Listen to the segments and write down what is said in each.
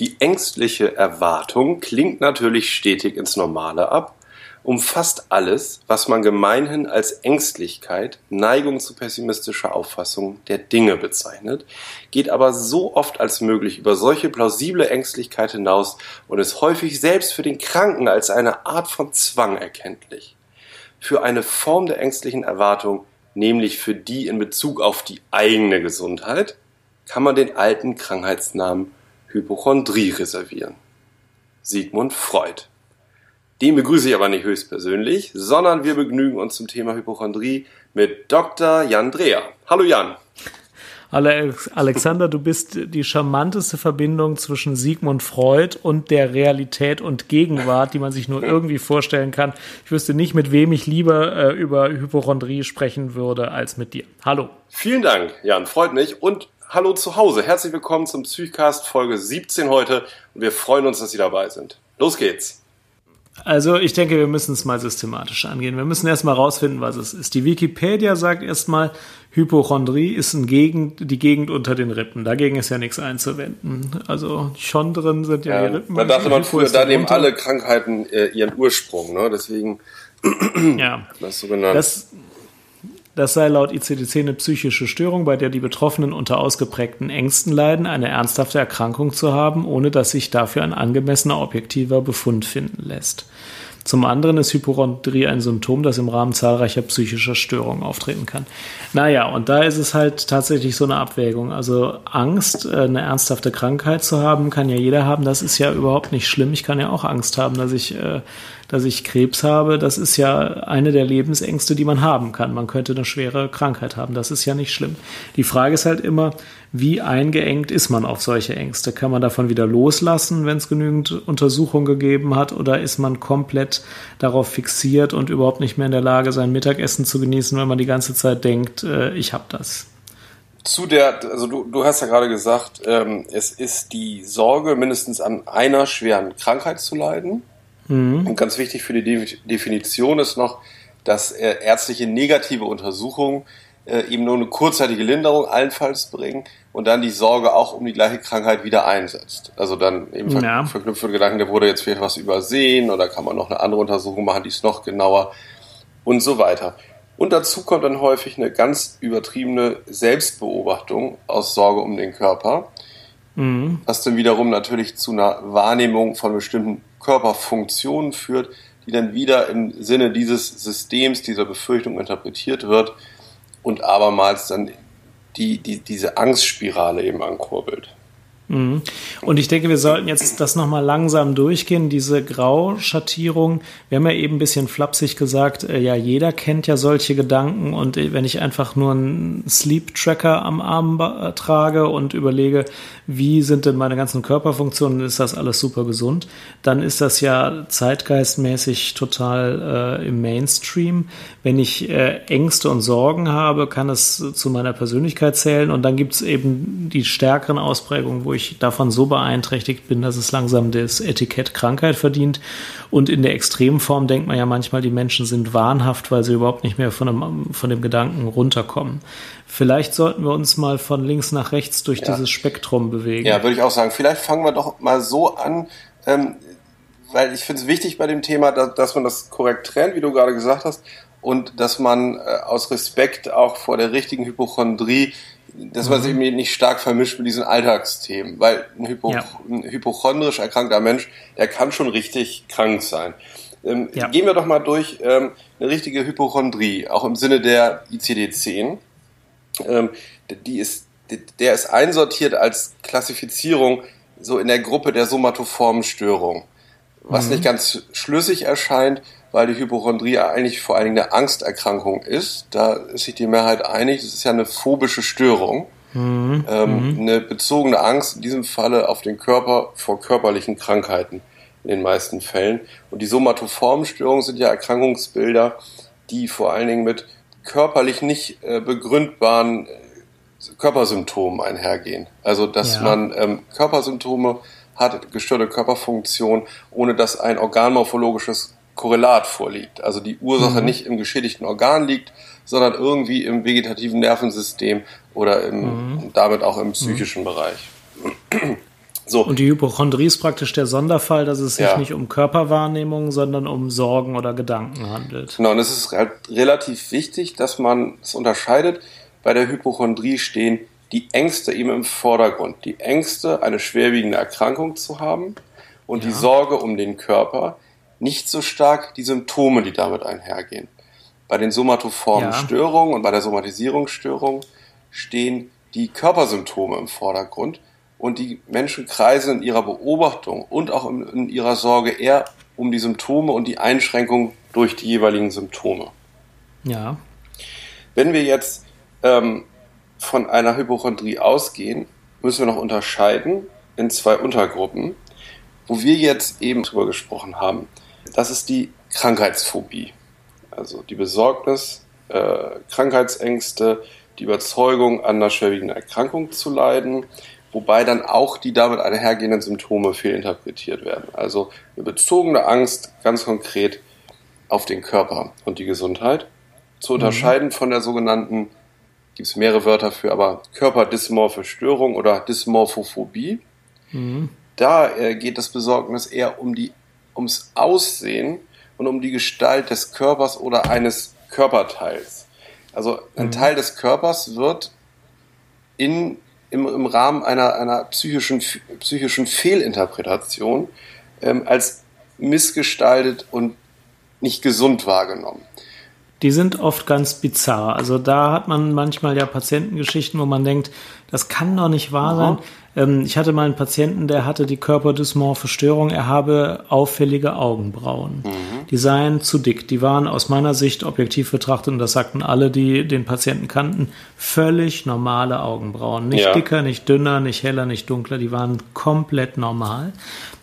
Die ängstliche Erwartung klingt natürlich stetig ins Normale ab, umfasst alles, was man gemeinhin als Ängstlichkeit, Neigung zu pessimistischer Auffassung der Dinge bezeichnet, geht aber so oft als möglich über solche plausible Ängstlichkeit hinaus und ist häufig selbst für den Kranken als eine Art von Zwang erkenntlich. Für eine Form der ängstlichen Erwartung, nämlich für die in Bezug auf die eigene Gesundheit, kann man den alten Krankheitsnamen Hypochondrie reservieren. Sigmund Freud. Den begrüße ich aber nicht höchstpersönlich, sondern wir begnügen uns zum Thema Hypochondrie mit Dr. Jan Dreher. Hallo Jan. Alexander, du bist die charmanteste Verbindung zwischen Sigmund Freud und der Realität und Gegenwart, die man sich nur irgendwie vorstellen kann. Ich wüsste nicht, mit wem ich lieber äh, über Hypochondrie sprechen würde, als mit dir. Hallo. Vielen Dank, Jan, freut mich. Und hallo zu Hause. Herzlich willkommen zum Psychcast Folge 17 heute. Und wir freuen uns, dass Sie dabei sind. Los geht's. Also ich denke, wir müssen es mal systematisch angehen. Wir müssen erstmal rausfinden, was es ist. Die Wikipedia sagt erstmal, Hypochondrie ist ein Gegend, die Gegend unter den Rippen. Dagegen ist ja nichts einzuwenden. Also Chondren sind ja, ja die Rippen. Da dachte man früher, da nehmen alle Krankheiten äh, ihren Ursprung. Ne? Deswegen ja. das so genannt. Das, das sei laut ICD-10 eine psychische Störung, bei der die Betroffenen unter ausgeprägten Ängsten leiden, eine ernsthafte Erkrankung zu haben, ohne dass sich dafür ein angemessener objektiver Befund finden lässt. Zum anderen ist Hypochondrie ein Symptom, das im Rahmen zahlreicher psychischer Störungen auftreten kann. Naja, und da ist es halt tatsächlich so eine Abwägung. Also Angst, äh, eine ernsthafte Krankheit zu haben, kann ja jeder haben. Das ist ja überhaupt nicht schlimm. Ich kann ja auch Angst haben, dass ich äh, dass ich Krebs habe, das ist ja eine der Lebensängste, die man haben kann. Man könnte eine schwere Krankheit haben, das ist ja nicht schlimm. Die Frage ist halt immer, wie eingeengt ist man auf solche Ängste? Kann man davon wieder loslassen, wenn es genügend Untersuchungen gegeben hat, oder ist man komplett darauf fixiert und überhaupt nicht mehr in der Lage, sein Mittagessen zu genießen, wenn man die ganze Zeit denkt, äh, ich habe das? zu der, also du, du hast ja gerade gesagt, ähm, es ist die Sorge, mindestens an einer schweren Krankheit zu leiden. Mhm. Und ganz wichtig für die Definition ist noch, dass äh, ärztliche negative Untersuchungen äh, eben nur eine kurzzeitige Linderung allenfalls bringen und dann die Sorge auch um die gleiche Krankheit wieder einsetzt. Also dann eben ja. verknüpft mit Gedanken, da wurde jetzt vielleicht was übersehen oder kann man noch eine andere Untersuchung machen, die ist noch genauer und so weiter. Und dazu kommt dann häufig eine ganz übertriebene Selbstbeobachtung aus Sorge um den Körper, mhm. was dann wiederum natürlich zu einer Wahrnehmung von bestimmten Körperfunktionen führt, die dann wieder im Sinne dieses Systems, dieser Befürchtung interpretiert wird und abermals dann die, die, diese Angstspirale eben ankurbelt. Mhm. Und ich denke, wir sollten jetzt das nochmal langsam durchgehen, diese Grauschattierung. Wir haben ja eben ein bisschen flapsig gesagt, äh, ja, jeder kennt ja solche Gedanken und äh, wenn ich einfach nur einen Sleep Tracker am Arm äh, trage und überlege, wie sind denn meine ganzen Körperfunktionen, ist das alles super gesund, dann ist das ja zeitgeistmäßig total äh, im Mainstream. Wenn ich äh, Ängste und Sorgen habe, kann es zu meiner Persönlichkeit zählen und dann gibt es eben die stärkeren Ausprägungen, wo ich davon so beeinträchtigt bin, dass es langsam das Etikett Krankheit verdient. Und in der Extremform denkt man ja manchmal, die Menschen sind wahnhaft, weil sie überhaupt nicht mehr von dem, von dem Gedanken runterkommen. Vielleicht sollten wir uns mal von links nach rechts durch ja. dieses Spektrum bewegen. Ja, würde ich auch sagen. Vielleicht fangen wir doch mal so an, ähm, weil ich finde es wichtig bei dem Thema, dass, dass man das korrekt trennt, wie du gerade gesagt hast, und dass man äh, aus Respekt auch vor der richtigen Hypochondrie man sich mhm. nicht stark vermischt mit diesen Alltagsthemen, weil ein, Hypo, ja. ein hypochondrisch erkrankter Mensch, der kann schon richtig krank sein. Ähm, ja. Gehen wir doch mal durch ähm, eine richtige Hypochondrie, auch im Sinne der ICD-10. Ähm, die ist, der ist einsortiert als Klassifizierung so in der Gruppe der somatoformen Störung. Was mhm. nicht ganz schlüssig erscheint, weil die Hypochondrie eigentlich vor allen Dingen eine Angsterkrankung ist. Da ist sich die Mehrheit einig. Das ist ja eine phobische Störung. Mhm. Ähm, mhm. Eine bezogene Angst, in diesem Falle auf den Körper vor körperlichen Krankheiten in den meisten Fällen. Und die somatoformen Störungen sind ja Erkrankungsbilder, die vor allen Dingen mit körperlich nicht äh, begründbaren äh, Körpersymptomen einhergehen. Also dass ja. man ähm, Körpersymptome hat, gestörte Körperfunktion, ohne dass ein organmorphologisches Korrelat vorliegt. Also die Ursache mhm. nicht im geschädigten Organ liegt, sondern irgendwie im vegetativen Nervensystem oder im, mhm. damit auch im psychischen mhm. Bereich. So. Und die Hypochondrie ist praktisch der Sonderfall, dass es sich ja. nicht um Körperwahrnehmung, sondern um Sorgen oder Gedanken handelt. Genau, und es ist halt relativ wichtig, dass man es unterscheidet. Bei der Hypochondrie stehen die Ängste eben im Vordergrund. Die Ängste, eine schwerwiegende Erkrankung zu haben und ja. die Sorge um den Körper, nicht so stark die Symptome, die damit einhergehen. Bei den somatoformen ja. Störungen und bei der Somatisierungsstörung stehen die Körpersymptome im Vordergrund und die Menschen kreisen in ihrer Beobachtung und auch in, in ihrer Sorge eher um die Symptome und die Einschränkung durch die jeweiligen Symptome. Ja. Wenn wir jetzt ähm, von einer Hypochondrie ausgehen, müssen wir noch unterscheiden in zwei Untergruppen, wo wir jetzt eben drüber gesprochen haben. Das ist die Krankheitsphobie, also die Besorgnis, äh, Krankheitsängste, die Überzeugung, an einer schwerwiegenden Erkrankung zu leiden, wobei dann auch die damit einhergehenden Symptome fehlinterpretiert werden. Also eine bezogene Angst ganz konkret auf den Körper und die Gesundheit. Zu mhm. unterscheiden mhm. von der sogenannten, gibt es mehrere Wörter für, aber körperdysmorphe Störung oder Dysmorphophobie. Mhm. Da äh, geht das Besorgnis eher um die, ums Aussehen und um die Gestalt des Körpers oder eines Körperteils. Also ein mhm. Teil des Körpers wird in, im, im Rahmen einer, einer psychischen, psychischen Fehlinterpretation ähm, als missgestaltet und nicht gesund wahrgenommen. Die sind oft ganz bizarr. Also da hat man manchmal ja Patientengeschichten, wo man denkt, das kann doch nicht wahr sein. Ich hatte mal einen Patienten, der hatte die körperdysmorphe Störung. Er habe auffällige Augenbrauen. Mhm. Die seien zu dick. Die waren aus meiner Sicht objektiv betrachtet, und das sagten alle, die den Patienten kannten, völlig normale Augenbrauen. Nicht ja. dicker, nicht dünner, nicht heller, nicht dunkler. Die waren komplett normal.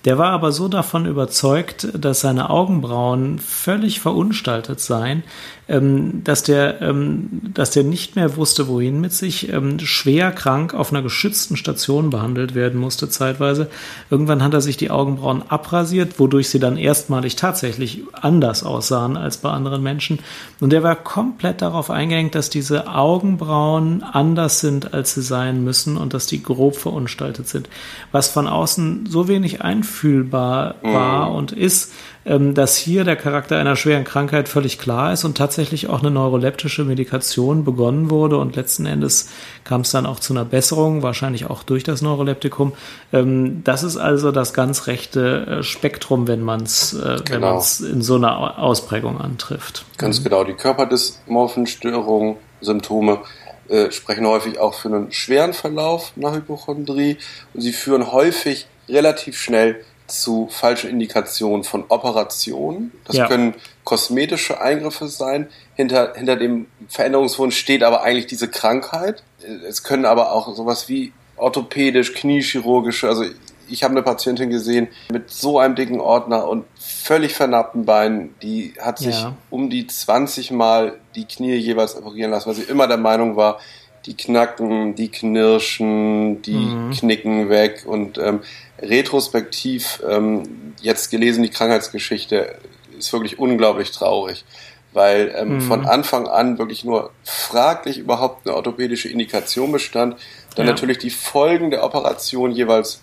Der war aber so davon überzeugt, dass seine Augenbrauen völlig verunstaltet seien, ähm, dass der, ähm, dass der nicht mehr wusste, wohin mit sich, ähm, schwer krank auf einer geschützten Station behandelt werden musste zeitweise. Irgendwann hat er sich die Augenbrauen abrasiert, wodurch sie dann erstmalig tatsächlich anders aussahen als bei anderen Menschen. Und der war komplett darauf eingegangen, dass diese Augenbrauen anders sind, als sie sein müssen und dass die grob verunstaltet sind. Was von außen so wenig einfällt, nachfühlbar war mhm. und ist, dass hier der Charakter einer schweren Krankheit völlig klar ist und tatsächlich auch eine neuroleptische Medikation begonnen wurde und letzten Endes kam es dann auch zu einer Besserung, wahrscheinlich auch durch das Neuroleptikum. Ähm, das ist also das ganz rechte äh, Spektrum, wenn man es äh, genau. in so einer Ausprägung antrifft. Ganz genau, die körperdysmorphen Störungen, Symptome äh, sprechen häufig auch für einen schweren Verlauf nach Hypochondrie und sie führen häufig relativ schnell zu falschen Indikationen von Operationen. Das ja. können kosmetische Eingriffe sein. Hinter, hinter dem Veränderungswunsch steht aber eigentlich diese Krankheit. Es können aber auch sowas wie orthopädisch, kniechirurgische, also ich habe eine Patientin gesehen mit so einem dicken Ordner und völlig vernappten Beinen, die hat sich ja. um die 20 Mal die Knie jeweils operieren lassen, weil sie immer der Meinung war, die knacken, die knirschen, die mhm. knicken weg und ähm, retrospektiv ähm, jetzt gelesen die Krankheitsgeschichte ist wirklich unglaublich traurig, weil ähm, mhm. von Anfang an wirklich nur fraglich überhaupt eine orthopädische Indikation bestand, dann ja. natürlich die Folgen der Operation jeweils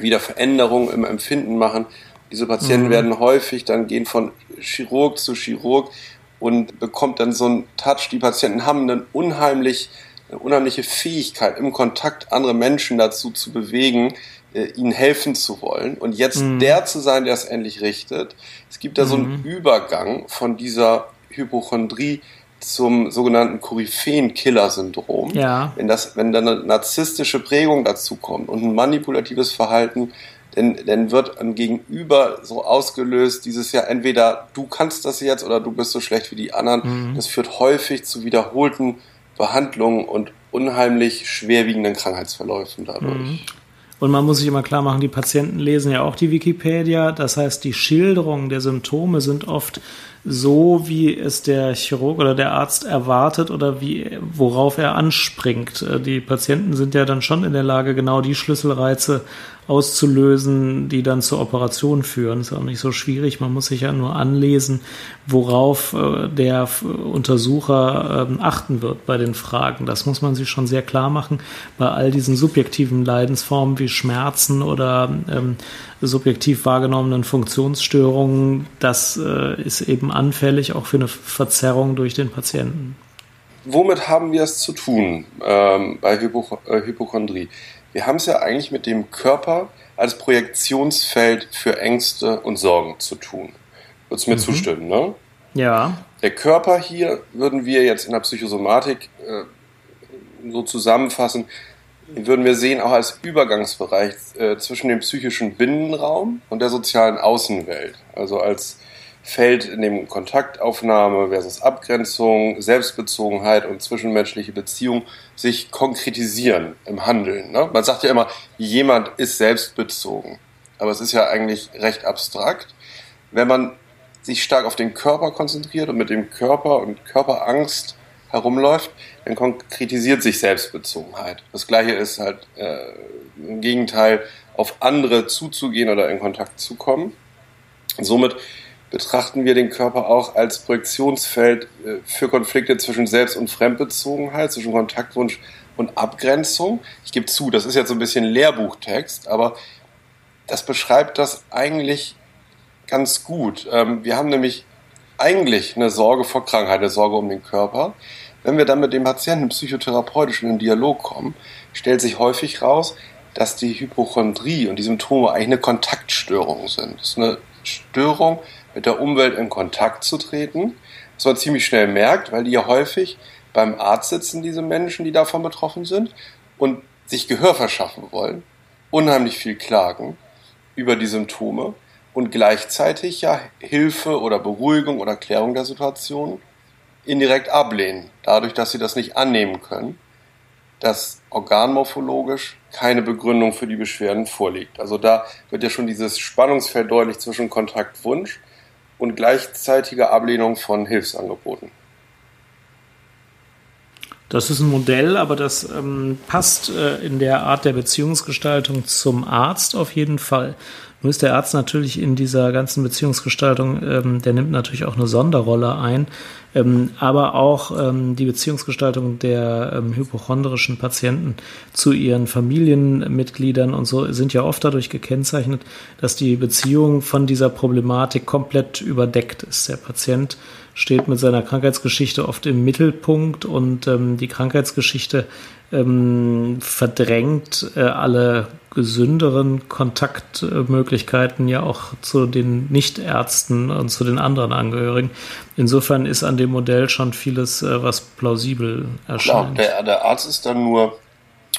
wieder Veränderungen im Empfinden machen. Diese Patienten mhm. werden häufig dann gehen von Chirurg zu Chirurg und bekommt dann so einen Touch. Die Patienten haben einen unheimlich eine unheimliche Fähigkeit, im Kontakt andere Menschen dazu zu bewegen, äh, ihnen helfen zu wollen und jetzt mhm. der zu sein, der es endlich richtet. Es gibt da so einen mhm. Übergang von dieser Hypochondrie zum sogenannten Koryphäen-Killer-Syndrom. Ja. Wenn, das, wenn da eine narzisstische Prägung dazu kommt und ein manipulatives Verhalten, dann, dann wird ein Gegenüber so ausgelöst, dieses ja entweder du kannst das jetzt oder du bist so schlecht wie die anderen. Mhm. Das führt häufig zu wiederholten Behandlungen und unheimlich schwerwiegenden Krankheitsverläufen dadurch. Mhm. Und man muss sich immer klar machen, die Patienten lesen ja auch die Wikipedia. Das heißt, die Schilderungen der Symptome sind oft so, wie es der Chirurg oder der Arzt erwartet oder wie, worauf er anspringt. Äh, die Patienten sind ja dann schon in der Lage, genau die Schlüsselreize auszulösen, die dann zur Operation führen. Ist auch nicht so schwierig. Man muss sich ja nur anlesen, worauf äh, der Untersucher ähm, achten wird bei den Fragen. Das muss man sich schon sehr klar machen. Bei all diesen subjektiven Leidensformen wie Schmerzen oder ähm, subjektiv wahrgenommenen Funktionsstörungen, das äh, ist eben anfällig auch für eine Verzerrung durch den Patienten. Womit haben wir es zu tun ähm, bei Hypo äh, Hypochondrie? Wir haben es ja eigentlich mit dem Körper als Projektionsfeld für Ängste und Sorgen zu tun. Würdest du mir mhm. zustimmen, ne? Ja. Der Körper hier würden wir jetzt in der Psychosomatik äh, so zusammenfassen, würden wir sehen auch als Übergangsbereich äh, zwischen dem psychischen Binnenraum und der sozialen Außenwelt. Also als Feld, in dem Kontaktaufnahme versus Abgrenzung, Selbstbezogenheit und zwischenmenschliche Beziehung sich konkretisieren im Handeln. Ne? Man sagt ja immer, jemand ist selbstbezogen. Aber es ist ja eigentlich recht abstrakt. Wenn man sich stark auf den Körper konzentriert und mit dem Körper und Körperangst herumläuft, dann konkretisiert sich Selbstbezogenheit. Das gleiche ist halt äh, im Gegenteil, auf andere zuzugehen oder in Kontakt zu kommen. somit betrachten wir den Körper auch als Projektionsfeld äh, für Konflikte zwischen Selbst- und Fremdbezogenheit, zwischen Kontaktwunsch und Abgrenzung. Ich gebe zu, das ist jetzt so ein bisschen Lehrbuchtext, aber das beschreibt das eigentlich ganz gut. Ähm, wir haben nämlich eigentlich eine Sorge vor Krankheit, eine Sorge um den Körper. Wenn wir dann mit dem Patienten psychotherapeutisch in den Dialog kommen, stellt sich häufig raus, dass die Hypochondrie und die Symptome eigentlich eine Kontaktstörung sind. Das ist eine Störung mit der Umwelt in Kontakt zu treten, was man ziemlich schnell merkt, weil die ja häufig beim Arzt sitzen, diese Menschen, die davon betroffen sind, und sich Gehör verschaffen wollen, unheimlich viel klagen über die Symptome und gleichzeitig ja Hilfe oder Beruhigung oder Klärung der Situation indirekt ablehnen, dadurch, dass sie das nicht annehmen können, dass organmorphologisch keine Begründung für die Beschwerden vorliegt. Also da wird ja schon dieses Spannungsfeld deutlich zwischen Kontaktwunsch und gleichzeitiger Ablehnung von Hilfsangeboten. Das ist ein Modell, aber das ähm, passt äh, in der Art der Beziehungsgestaltung zum Arzt auf jeden Fall. Nur ist der Arzt natürlich in dieser ganzen Beziehungsgestaltung, ähm, der nimmt natürlich auch eine Sonderrolle ein, ähm, aber auch ähm, die Beziehungsgestaltung der ähm, hypochondrischen Patienten zu ihren Familienmitgliedern und so sind ja oft dadurch gekennzeichnet, dass die Beziehung von dieser Problematik komplett überdeckt ist. Der Patient steht mit seiner Krankheitsgeschichte oft im Mittelpunkt und ähm, die Krankheitsgeschichte ähm, verdrängt äh, alle gesünderen Kontaktmöglichkeiten ja auch zu den Nichtärzten und zu den anderen Angehörigen. Insofern ist an dem Modell schon vieles, äh, was plausibel erscheint. Klar, der, der Arzt ist dann nur,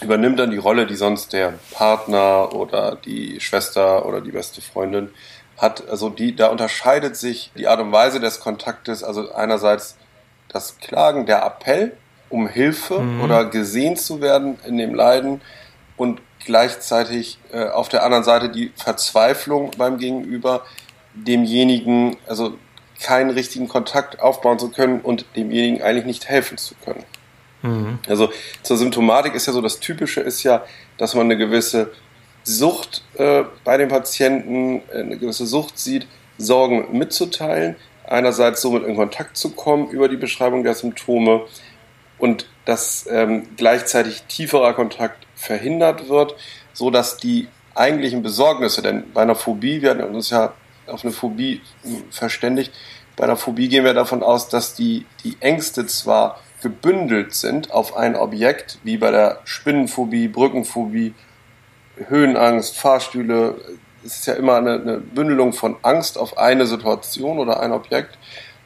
übernimmt dann die Rolle, die sonst der Partner oder die Schwester oder die beste Freundin hat. Also die, da unterscheidet sich die Art und Weise des Kontaktes, also einerseits das Klagen, der Appell um Hilfe mhm. oder gesehen zu werden in dem Leiden und gleichzeitig äh, auf der anderen Seite die Verzweiflung beim Gegenüber, demjenigen, also keinen richtigen Kontakt aufbauen zu können und demjenigen eigentlich nicht helfen zu können. Mhm. Also zur Symptomatik ist ja so, das Typische ist ja, dass man eine gewisse Sucht äh, bei den Patienten, äh, eine gewisse Sucht sieht, Sorgen mitzuteilen, einerseits somit in Kontakt zu kommen über die Beschreibung der Symptome und dass ähm, gleichzeitig tieferer Kontakt verhindert wird, so dass die eigentlichen Besorgnisse, denn bei einer Phobie, wir hatten uns ja auf eine Phobie verständigt, bei einer Phobie gehen wir davon aus, dass die, die Ängste zwar gebündelt sind auf ein Objekt, wie bei der Spinnenphobie, Brückenphobie, Höhenangst, Fahrstühle, es ist ja immer eine, eine Bündelung von Angst auf eine Situation oder ein Objekt.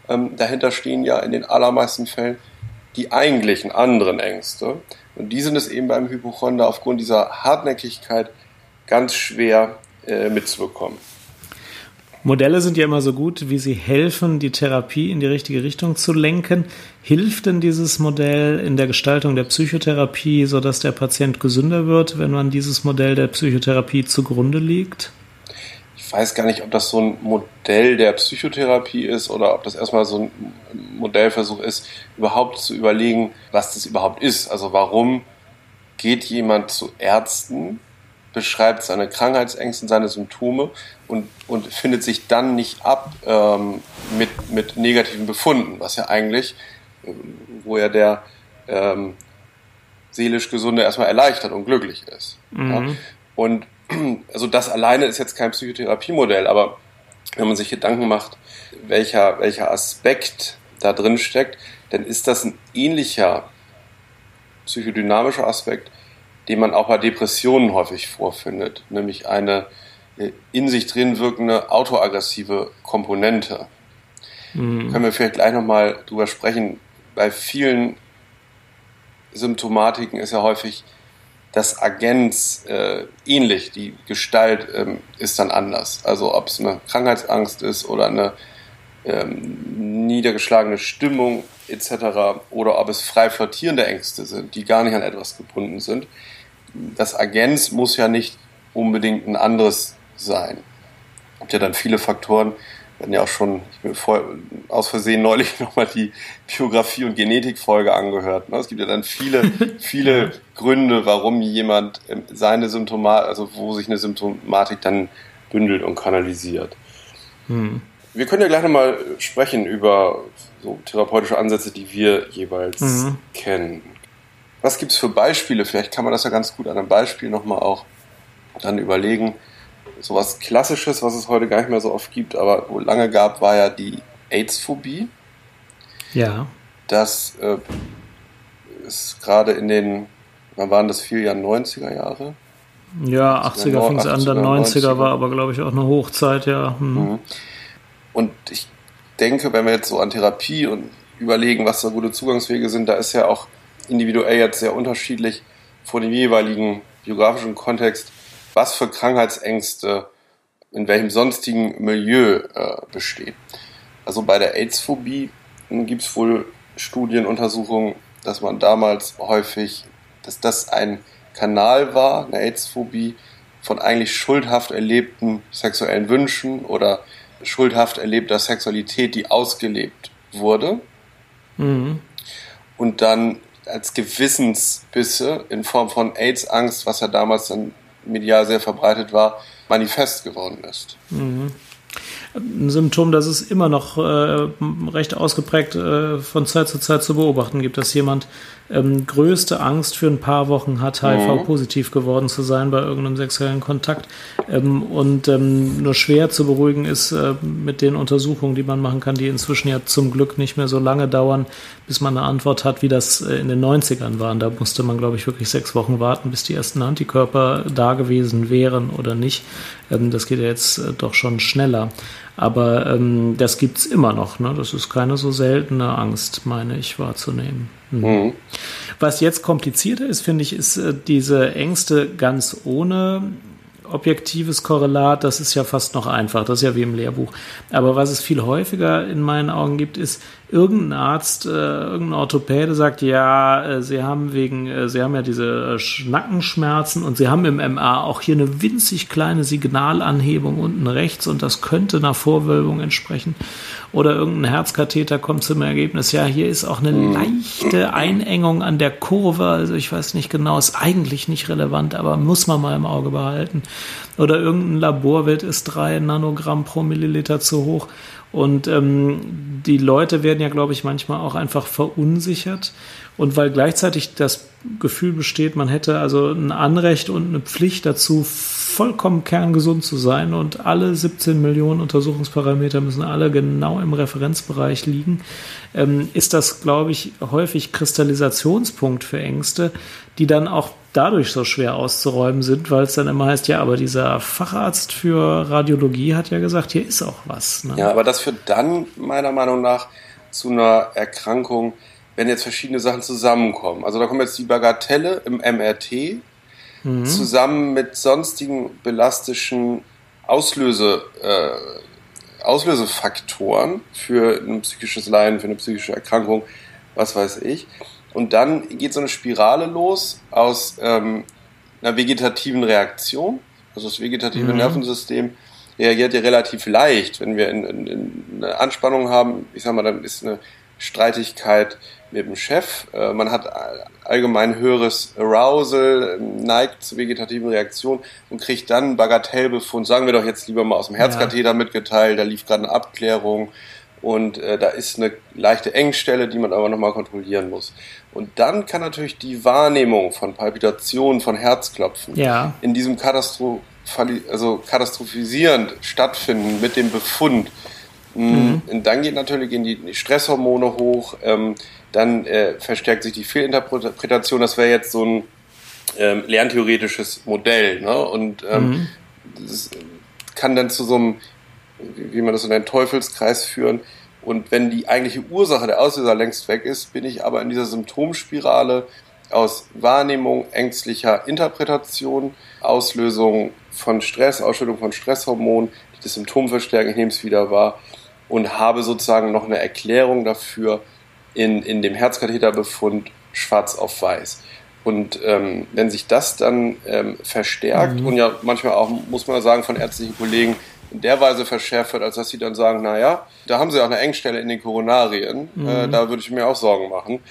Ähm, dahinter stehen ja in den allermeisten Fällen die eigentlichen anderen Ängste. Und die sind es eben beim Hypochonder aufgrund dieser Hartnäckigkeit ganz schwer äh, mitzubekommen. Modelle sind ja immer so gut, wie sie helfen, die Therapie in die richtige Richtung zu lenken. Hilft denn dieses Modell in der Gestaltung der Psychotherapie, sodass der Patient gesünder wird, wenn man dieses Modell der Psychotherapie zugrunde legt? Ich weiß gar nicht, ob das so ein Modell der Psychotherapie ist oder ob das erstmal so ein Modellversuch ist, überhaupt zu überlegen, was das überhaupt ist. Also warum geht jemand zu Ärzten beschreibt seine Krankheitsängste, seine Symptome und, und findet sich dann nicht ab ähm, mit, mit negativen Befunden, was ja eigentlich, äh, wo ja der ähm, seelisch Gesunde erstmal erleichtert und glücklich ist. Mhm. Ja? Und also das alleine ist jetzt kein Psychotherapiemodell, aber wenn man sich Gedanken macht, welcher, welcher Aspekt da drin steckt, dann ist das ein ähnlicher psychodynamischer Aspekt, den man auch bei Depressionen häufig vorfindet, nämlich eine äh, in sich drin wirkende autoaggressive Komponente. Mhm. Können wir vielleicht gleich nochmal drüber sprechen. Bei vielen Symptomatiken ist ja häufig das Agens äh, ähnlich, die Gestalt ähm, ist dann anders. Also ob es eine Krankheitsangst ist oder eine ähm, niedergeschlagene Stimmung etc. oder ob es frei flottierende Ängste sind, die gar nicht an etwas gebunden sind. Das Agens muss ja nicht unbedingt ein anderes sein. Es gibt ja dann viele Faktoren, wir hatten ja auch schon ich bin vor, aus Versehen neulich nochmal die Biografie- und Genetikfolge angehört. Ne? Es gibt ja dann viele, viele Gründe, warum jemand ähm, seine Symptomatik, also wo sich eine Symptomatik dann bündelt und kanalisiert. Hm. Wir können ja gleich nochmal sprechen über so therapeutische Ansätze, die wir jeweils mhm. kennen. Was gibt es für Beispiele? Vielleicht kann man das ja ganz gut an einem Beispiel nochmal auch dann überlegen sowas Klassisches, was es heute gar nicht mehr so oft gibt, aber wo lange gab, war ja die AIDS-Phobie. Ja. Das äh, ist gerade in den, wann waren das, vier Jahren 90er Jahre? Ja, 80er fing es an, dann 90er, 90er, war aber, glaube ich, auch eine Hochzeit, ja. Hm. Mhm. Und ich denke, wenn wir jetzt so an Therapie und überlegen, was da gute Zugangswege sind, da ist ja auch individuell jetzt sehr unterschiedlich vor dem jeweiligen biografischen Kontext was für Krankheitsängste in welchem sonstigen Milieu äh, bestehen. Also bei der AIDS-Phobie gibt es wohl Studienuntersuchungen, dass man damals häufig, dass das ein Kanal war, eine AIDS-Phobie, von eigentlich schuldhaft erlebten sexuellen Wünschen oder schuldhaft erlebter Sexualität, die ausgelebt wurde. Mhm. Und dann als Gewissensbisse in Form von AIDS-Angst, was ja damals dann medial sehr verbreitet war, manifest geworden ist. Mhm. Ein Symptom, das es immer noch äh, recht ausgeprägt äh, von Zeit zu Zeit zu beobachten gibt, dass jemand ähm, größte Angst für ein paar Wochen hat, HIV-positiv mhm. geworden zu sein bei irgendeinem sexuellen Kontakt ähm, und ähm, nur schwer zu beruhigen ist äh, mit den Untersuchungen, die man machen kann, die inzwischen ja zum Glück nicht mehr so lange dauern, bis man eine Antwort hat, wie das äh, in den 90ern war. Da musste man, glaube ich, wirklich sechs Wochen warten, bis die ersten Antikörper da gewesen wären oder nicht. Ähm, das geht ja jetzt äh, doch schon schneller. Aber ähm, das gibt's immer noch. Ne? Das ist keine so seltene Angst, meine ich, wahrzunehmen. Mhm. Mhm. Was jetzt komplizierter ist, finde ich, ist äh, diese Ängste ganz ohne objektives Korrelat, das ist ja fast noch einfach, das ist ja wie im Lehrbuch. Aber was es viel häufiger in meinen Augen gibt, ist, irgendein Arzt, äh, irgendein Orthopäde sagt, ja, äh, sie haben wegen, äh, sie haben ja diese äh, Nackenschmerzen und sie haben im MA auch hier eine winzig kleine Signalanhebung unten rechts und das könnte einer Vorwölbung entsprechen. Oder irgendein Herzkatheter kommt zum Ergebnis, ja, hier ist auch eine mhm. leichte Einengung an der Kurve, also ich weiß nicht genau, ist eigentlich nicht relevant, aber muss man mal im Auge behalten. Oder irgendein Laborwert ist drei Nanogramm pro Milliliter zu hoch und ähm, die Leute werden ja, glaube ich, manchmal auch einfach verunsichert. Und weil gleichzeitig das Gefühl besteht, man hätte also ein Anrecht und eine Pflicht dazu, vollkommen kerngesund zu sein und alle 17 Millionen Untersuchungsparameter müssen alle genau im Referenzbereich liegen, ähm, ist das, glaube ich, häufig Kristallisationspunkt für Ängste, die dann auch dadurch so schwer auszuräumen sind, weil es dann immer heißt, ja, aber dieser Facharzt für Radiologie hat ja gesagt, hier ist auch was. Ne? Ja, aber das führt dann meiner Meinung nach zu einer Erkrankung, wenn jetzt verschiedene Sachen zusammenkommen. Also da kommt jetzt die Bagatelle im MRT mhm. zusammen mit sonstigen belastischen Auslöse, äh, Auslösefaktoren für ein psychisches Leiden, für eine psychische Erkrankung, was weiß ich. Und dann geht so eine Spirale los aus ähm, einer vegetativen Reaktion. Also das vegetative mhm. Nervensystem reagiert ja relativ leicht, wenn wir in, in, in eine Anspannung haben. Ich sag mal, dann ist eine Streitigkeit mit dem Chef. Äh, man hat allgemein höheres Arousal, neigt zu vegetativen Reaktionen und kriegt dann einen Bagatellbefund. Sagen wir doch jetzt lieber mal aus dem Herzkatheter ja. mitgeteilt, da lief gerade eine Abklärung und äh, da ist eine leichte Engstelle, die man aber nochmal kontrollieren muss. Und dann kann natürlich die Wahrnehmung von Palpitationen, von Herzklopfen ja. in diesem Katastro also katastrophisierend stattfinden mit dem Befund. Mm, mhm. Und dann geht natürlich in die Stresshormone hoch, ähm, dann äh, verstärkt sich die Fehlinterpretation. Das wäre jetzt so ein ähm, lerntheoretisches Modell. Ne? Und ähm, mhm. das kann dann zu so einem, wie man das in einen Teufelskreis führen. Und wenn die eigentliche Ursache der Auslöser längst weg ist, bin ich aber in dieser Symptomspirale aus Wahrnehmung ängstlicher Interpretation, Auslösung von Stress, Ausschüttung von Stresshormonen, die das Symptom verstärken, ich nehme es wieder wahr und habe sozusagen noch eine Erklärung dafür in, in dem Herzkatheterbefund schwarz auf weiß. Und ähm, wenn sich das dann ähm, verstärkt mhm. und ja manchmal auch, muss man sagen, von ärztlichen Kollegen in der Weise verschärft wird, als dass sie dann sagen, naja, da haben sie auch eine Engstelle in den Koronarien, äh, mhm. äh, da würde ich mir auch Sorgen machen.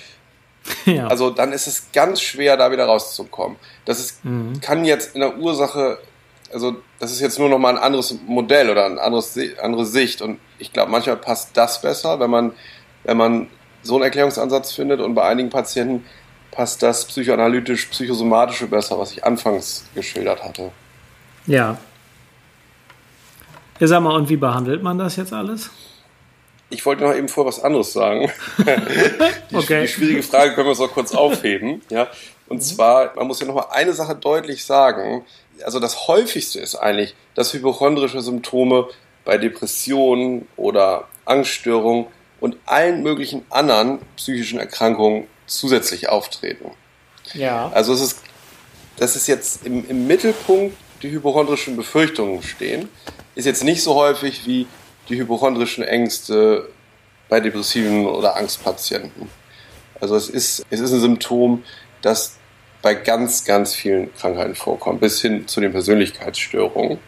Ja. Also dann ist es ganz schwer, da wieder rauszukommen. Das ist, mhm. kann jetzt in der Ursache, also das ist jetzt nur noch mal ein anderes Modell oder eine anderes, andere Sicht. Und ich glaube, manchmal passt das besser, wenn man, wenn man so einen Erklärungsansatz findet. Und bei einigen Patienten passt das psychoanalytisch, psychosomatische besser, was ich anfangs geschildert hatte. Ja. Ja, sag mal, und wie behandelt man das jetzt alles? Ich wollte noch eben vor was anderes sagen. die, okay. die schwierige Frage können wir uns noch kurz aufheben. Ja? Und zwar, man muss ja noch mal eine Sache deutlich sagen. Also das häufigste ist eigentlich, dass hypochondrische Symptome bei Depressionen oder Angststörungen und allen möglichen anderen psychischen Erkrankungen zusätzlich auftreten. Ja. Also es ist, das ist jetzt im, im Mittelpunkt die hypochondrischen Befürchtungen stehen, ist jetzt nicht so häufig wie die hypochondrischen Ängste bei depressiven oder Angstpatienten. Also es ist, es ist ein Symptom, das bei ganz, ganz vielen Krankheiten vorkommt, bis hin zu den Persönlichkeitsstörungen.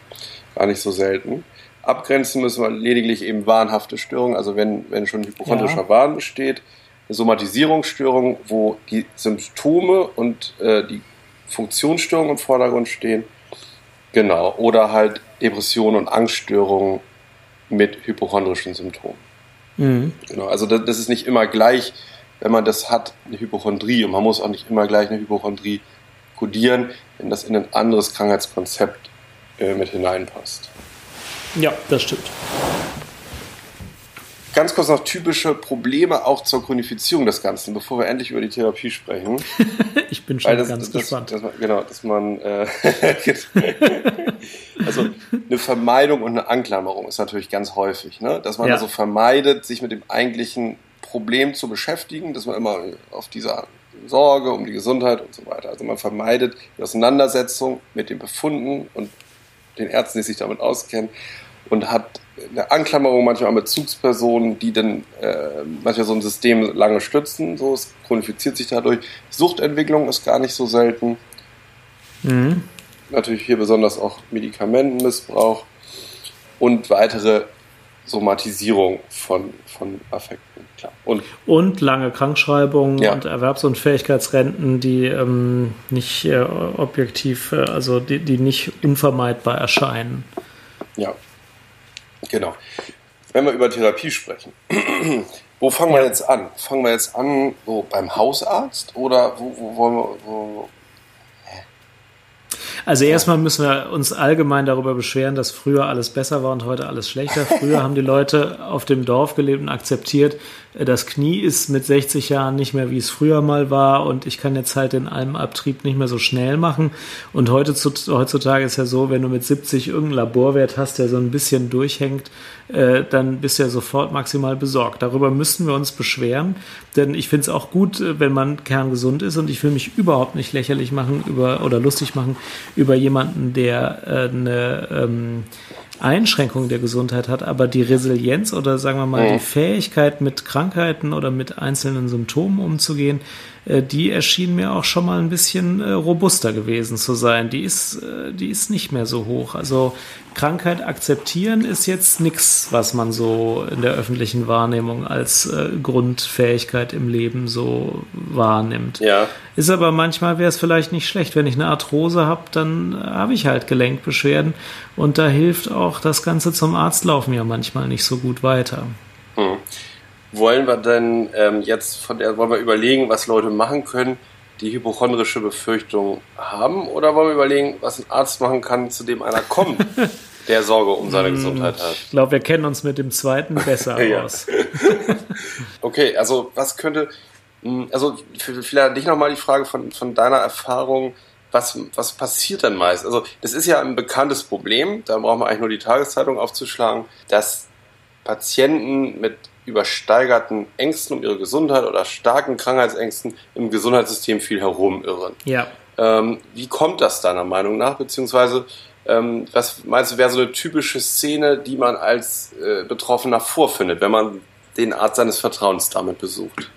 Gar nicht so selten. Abgrenzen müssen wir lediglich eben wahnhafte Störungen, also wenn, wenn schon hypochondrischer ja. Wahn besteht, eine Somatisierungsstörung, wo die Symptome und äh, die Funktionsstörungen im Vordergrund stehen. Genau. Oder halt Depressionen und Angststörungen mit hypochondrischen Symptomen. Mhm. Genau, also das, das, ist nicht immer gleich, wenn man das hat, eine Hypochondrie. Und man muss auch nicht immer gleich eine Hypochondrie kodieren, wenn das in ein anderes Krankheitskonzept äh, mit hineinpasst. Ja, das stimmt. Ganz kurz noch typische Probleme auch zur Chronifizierung des Ganzen, bevor wir endlich über die Therapie sprechen. ich bin schon das, ganz das, gespannt. Das, genau, dass man äh, also eine Vermeidung und eine Anklammerung ist natürlich ganz häufig, ne? dass man ja. also vermeidet, sich mit dem eigentlichen Problem zu beschäftigen, dass man immer auf dieser Sorge um die Gesundheit und so weiter. Also man vermeidet die Auseinandersetzung mit den Befunden und den Ärzten, die sich damit auskennen und hat eine Anklammerung manchmal an Bezugspersonen, die dann äh, manchmal so ein System lange stützen. So, es chronifiziert sich dadurch. Suchtentwicklung ist gar nicht so selten. Mhm. Natürlich hier besonders auch Medikamentenmissbrauch und weitere Somatisierung von, von Affekten. Klar. Und, und lange Krankschreibungen ja. und Erwerbsunfähigkeitsrenten, die ähm, nicht äh, objektiv, äh, also die, die nicht unvermeidbar erscheinen. Ja, Genau. Wenn wir über Therapie sprechen, wo fangen wir jetzt an? Fangen wir jetzt an so beim Hausarzt oder wo, wo wollen wir, wo, also erstmal müssen wir uns allgemein darüber beschweren, dass früher alles besser war und heute alles schlechter. Früher haben die Leute auf dem Dorf gelebt und akzeptiert, das Knie ist mit 60 Jahren nicht mehr, wie es früher mal war und ich kann jetzt halt den Almabtrieb nicht mehr so schnell machen. Und heutzutage ist ja so, wenn du mit 70 irgendeinen Laborwert hast, der so ein bisschen durchhängt, äh, dann bist du ja sofort maximal besorgt. Darüber müssten wir uns beschweren, denn ich finde es auch gut, äh, wenn man kerngesund ist und ich will mich überhaupt nicht lächerlich machen über oder lustig machen über jemanden, der äh, eine ähm, Einschränkung der Gesundheit hat, aber die Resilienz oder sagen wir mal die Fähigkeit mit Krankheiten oder mit einzelnen Symptomen umzugehen, die erschien mir auch schon mal ein bisschen äh, robuster gewesen zu sein. Die ist, äh, die ist nicht mehr so hoch. Also Krankheit akzeptieren ist jetzt nichts, was man so in der öffentlichen Wahrnehmung als Grundfähigkeit im Leben so wahrnimmt. Ja. Ist aber manchmal wäre es vielleicht nicht schlecht, wenn ich eine Arthrose habe, dann habe ich halt Gelenkbeschwerden und da hilft auch das Ganze zum Arztlaufen ja manchmal nicht so gut weiter. Hm. Wollen wir denn ähm, jetzt von der, wollen wir überlegen, was Leute machen können, die hypochondrische Befürchtung haben, oder wollen wir überlegen, was ein Arzt machen kann, zu dem einer kommt, der Sorge um seine hm, Gesundheit hat? Ich glaube, wir kennen uns mit dem zweiten besser aus. okay, also was könnte, hm, also vielleicht dich nochmal die Frage von, von deiner Erfahrung, was, was passiert dann meist? Also das ist ja ein bekanntes Problem, da braucht man eigentlich nur die Tageszeitung aufzuschlagen, dass Patienten mit übersteigerten Ängsten um ihre Gesundheit oder starken Krankheitsängsten im Gesundheitssystem viel herumirren. Ja. Ähm, wie kommt das deiner Meinung nach? Beziehungsweise, ähm, was meinst du, wäre so eine typische Szene, die man als äh, Betroffener vorfindet, wenn man den Arzt seines Vertrauens damit besucht?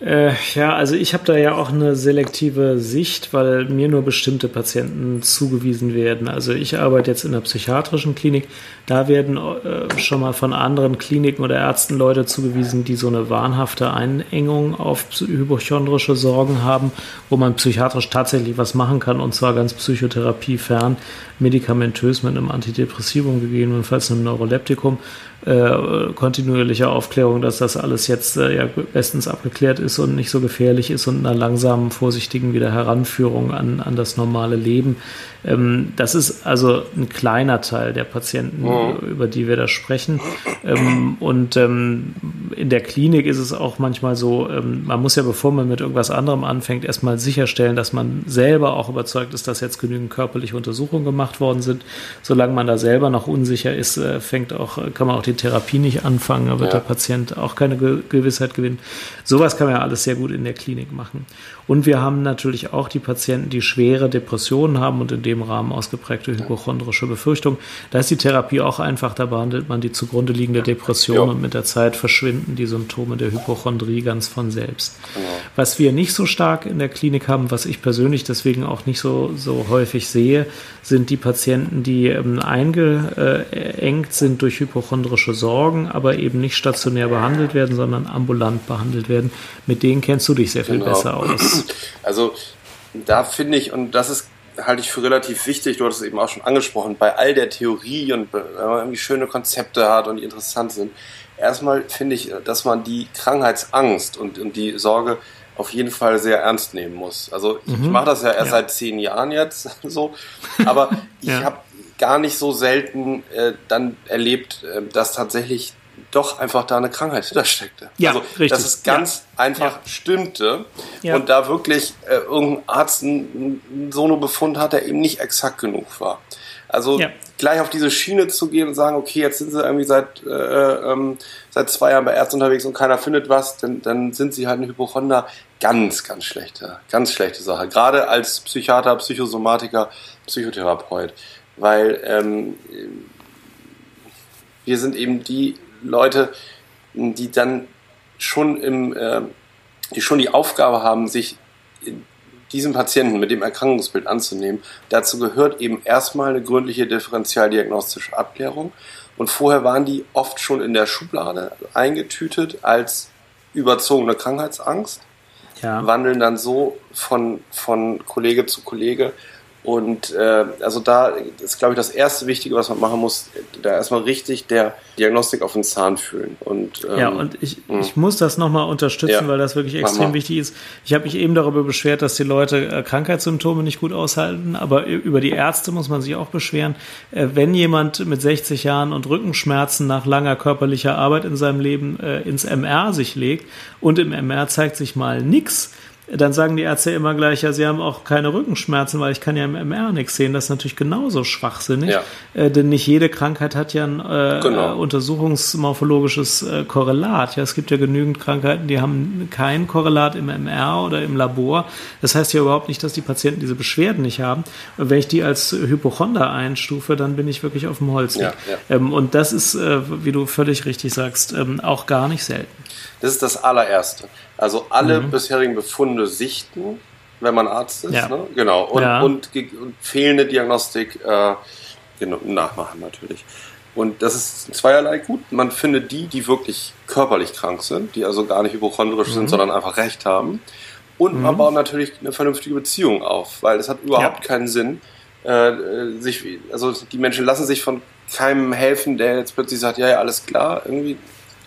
Äh, ja, also ich habe da ja auch eine selektive Sicht, weil mir nur bestimmte Patienten zugewiesen werden. Also ich arbeite jetzt in der psychiatrischen Klinik. Da werden äh, schon mal von anderen Kliniken oder Ärzten Leute zugewiesen, die so eine wahnhafte Einengung auf hypochondrische Sorgen haben, wo man psychiatrisch tatsächlich was machen kann und zwar ganz psychotherapiefern, medikamentös mit einem Antidepressivum, gegebenenfalls einem Neuroleptikum äh, kontinuierliche Aufklärung, dass das alles jetzt äh, ja bestens abgeklärt ist und nicht so gefährlich ist und einer langsamen, vorsichtigen Wiederheranführung an, an das normale Leben. Ähm, das ist also ein kleiner Teil der Patienten, mhm. über die wir da sprechen. Ähm, und ähm, in der Klinik ist es auch manchmal so, ähm, man muss ja, bevor man mit irgendwas anderem anfängt, erstmal sicherstellen, dass man selber auch überzeugt ist, dass jetzt genügend körperliche Untersuchungen gemacht worden sind. Solange man da selber noch unsicher ist, äh, fängt auch, kann man auch die Therapie nicht anfangen, da wird ja. der Patient auch keine Ge Gewissheit gewinnen. Sowas kann man ja alles sehr gut in der Klinik machen. Und wir haben natürlich auch die Patienten, die schwere Depressionen haben und in dem Rahmen ausgeprägte hypochondrische Befürchtungen. Da ist die Therapie auch einfach, da behandelt man die zugrunde liegende Depression ja. und mit der Zeit verschwinden die Symptome der Hypochondrie ganz von selbst. Genau. Was wir nicht so stark in der Klinik haben, was ich persönlich deswegen auch nicht so, so häufig sehe, sind die Patienten, die ähm, eingeengt sind durch hypochondrische Sorgen, aber eben nicht stationär behandelt werden, sondern ambulant behandelt werden. Mit denen kennst du dich sehr viel genau. besser aus. Also da finde ich, und das ist halte ich für relativ wichtig, du hattest es eben auch schon angesprochen, bei all der Theorie und wenn man irgendwie schöne Konzepte hat und die interessant sind, erstmal finde ich, dass man die Krankheitsangst und, und die Sorge auf jeden Fall sehr ernst nehmen muss. Also ich mhm. mache das ja erst ja. seit zehn Jahren jetzt so, aber ich ja. habe gar nicht so selten äh, dann erlebt, äh, dass tatsächlich doch einfach da eine Krankheit hintersteckte. Ja, also, richtig. Dass es ganz ja. einfach ja. stimmte ja. und da wirklich äh, irgendein Arzt einen, einen Sonobefund hat, der eben nicht exakt genug war. Also gleich auf diese Schiene zu gehen und sagen, okay, jetzt sind sie irgendwie seit, äh, ähm, seit zwei Jahren bei Ärzten unterwegs und keiner findet was, dann, dann sind sie halt ein Hypochonder. Ganz, ganz schlechte, ganz schlechte Sache. Gerade als Psychiater, Psychosomatiker, Psychotherapeut. Weil ähm, wir sind eben die Leute, die dann schon im, äh, die schon die Aufgabe haben, sich diesem Patienten mit dem Erkrankungsbild anzunehmen. Dazu gehört eben erstmal eine gründliche differentialdiagnostische Abklärung. Und vorher waren die oft schon in der Schublade eingetütet als überzogene Krankheitsangst, ja. wandeln dann so von, von Kollege zu Kollege und äh, also da ist, glaube ich, das erste Wichtige, was man machen muss, da erstmal richtig der Diagnostik auf den Zahn fühlen. Und, ähm, ja, und ich, hm. ich muss das nochmal unterstützen, ja, weil das wirklich extrem wichtig ist. Ich habe mich eben darüber beschwert, dass die Leute äh, Krankheitssymptome nicht gut aushalten, aber über die Ärzte muss man sich auch beschweren. Äh, wenn jemand mit 60 Jahren und Rückenschmerzen nach langer körperlicher Arbeit in seinem Leben äh, ins MR sich legt und im MR zeigt sich mal nichts, dann sagen die Ärzte immer gleich, ja, sie haben auch keine Rückenschmerzen, weil ich kann ja im MR nichts sehen. Das ist natürlich genauso schwachsinnig, ja. äh, denn nicht jede Krankheit hat ja ein äh, genau. untersuchungsmorphologisches äh, Korrelat. Ja, es gibt ja genügend Krankheiten, die haben kein Korrelat im MR oder im Labor. Das heißt ja überhaupt nicht, dass die Patienten diese Beschwerden nicht haben. Und wenn ich die als Hypochonder einstufe, dann bin ich wirklich auf dem Holz. Ja, ja. ähm, und das ist, äh, wie du völlig richtig sagst, ähm, auch gar nicht selten. Das ist das allererste. Also alle mhm. bisherigen Befunde sichten, wenn man Arzt ist. Ja. Ne? Genau. Und, ja. und, und, fehlende Diagnostik äh, genau, nachmachen natürlich. Und das ist zweierlei gut. Man findet die, die wirklich körperlich krank sind, die also gar nicht hypochondrisch mhm. sind, sondern einfach Recht haben. Und mhm. man baut natürlich eine vernünftige Beziehung auf, weil es hat überhaupt ja. keinen Sinn, äh, sich, also die Menschen lassen sich von keinem helfen, der jetzt plötzlich sagt, ja, ja, alles klar, irgendwie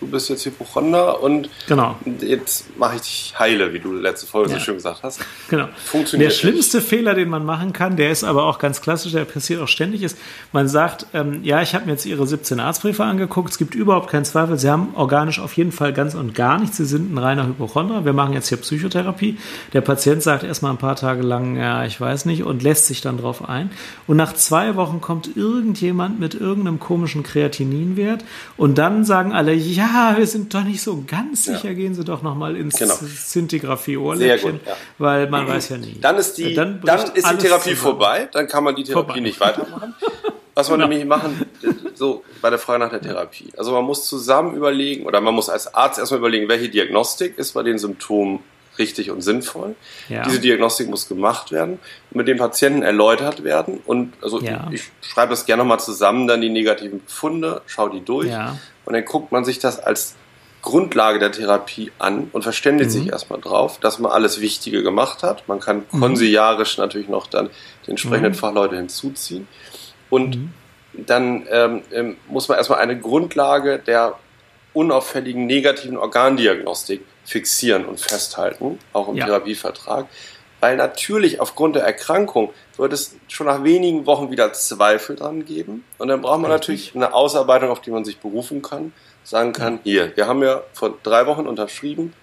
du bist jetzt Hypochonder und genau. jetzt mache ich dich heile, wie du letzte Folge ja. so schön gesagt hast. Genau. Funktioniert der schlimmste nicht. Fehler, den man machen kann, der ist aber auch ganz klassisch, der passiert auch ständig, ist, man sagt, ähm, ja, ich habe mir jetzt Ihre 17 Arztbriefe angeguckt, es gibt überhaupt keinen Zweifel, Sie haben organisch auf jeden Fall ganz und gar nichts, Sie sind ein reiner Hypochonder, wir machen jetzt hier Psychotherapie. Der Patient sagt erstmal ein paar Tage lang, ja, ich weiß nicht, und lässt sich dann drauf ein. Und nach zwei Wochen kommt irgendjemand mit irgendeinem komischen Kreatininwert und dann sagen alle, ja, wir sind doch nicht so ganz sicher, ja. gehen Sie doch nochmal ins genau. Zintigraphie-Ohrläppchen, ja. weil man mhm. weiß ja nie. Dann ist die, dann, dann ist die Therapie vorbei, dann kann man die Therapie vorbei. nicht weitermachen. Was man genau. nämlich machen, so bei der Frage nach der Therapie. Also man muss zusammen überlegen, oder man muss als Arzt erstmal überlegen, welche Diagnostik ist bei den Symptomen richtig und sinnvoll. Ja. Diese Diagnostik muss gemacht werden, mit dem Patienten erläutert werden. Und also ja. ich, ich, schreibe das gerne nochmal zusammen, dann die negativen Befunde, schau die durch. Ja. Und dann guckt man sich das als Grundlage der Therapie an und verständigt mhm. sich erstmal drauf, dass man alles Wichtige gemacht hat. Man kann mhm. konsiliarisch natürlich noch dann die entsprechenden mhm. Fachleute hinzuziehen. Und mhm. dann ähm, ähm, muss man erstmal eine Grundlage der unauffälligen negativen Organdiagnostik fixieren und festhalten, auch im ja. Therapievertrag. Weil natürlich aufgrund der Erkrankung wird es schon nach wenigen Wochen wieder Zweifel dran geben. Und dann braucht man natürlich eine Ausarbeitung, auf die man sich berufen kann, sagen kann, hier, wir haben ja vor drei Wochen unterschrieben,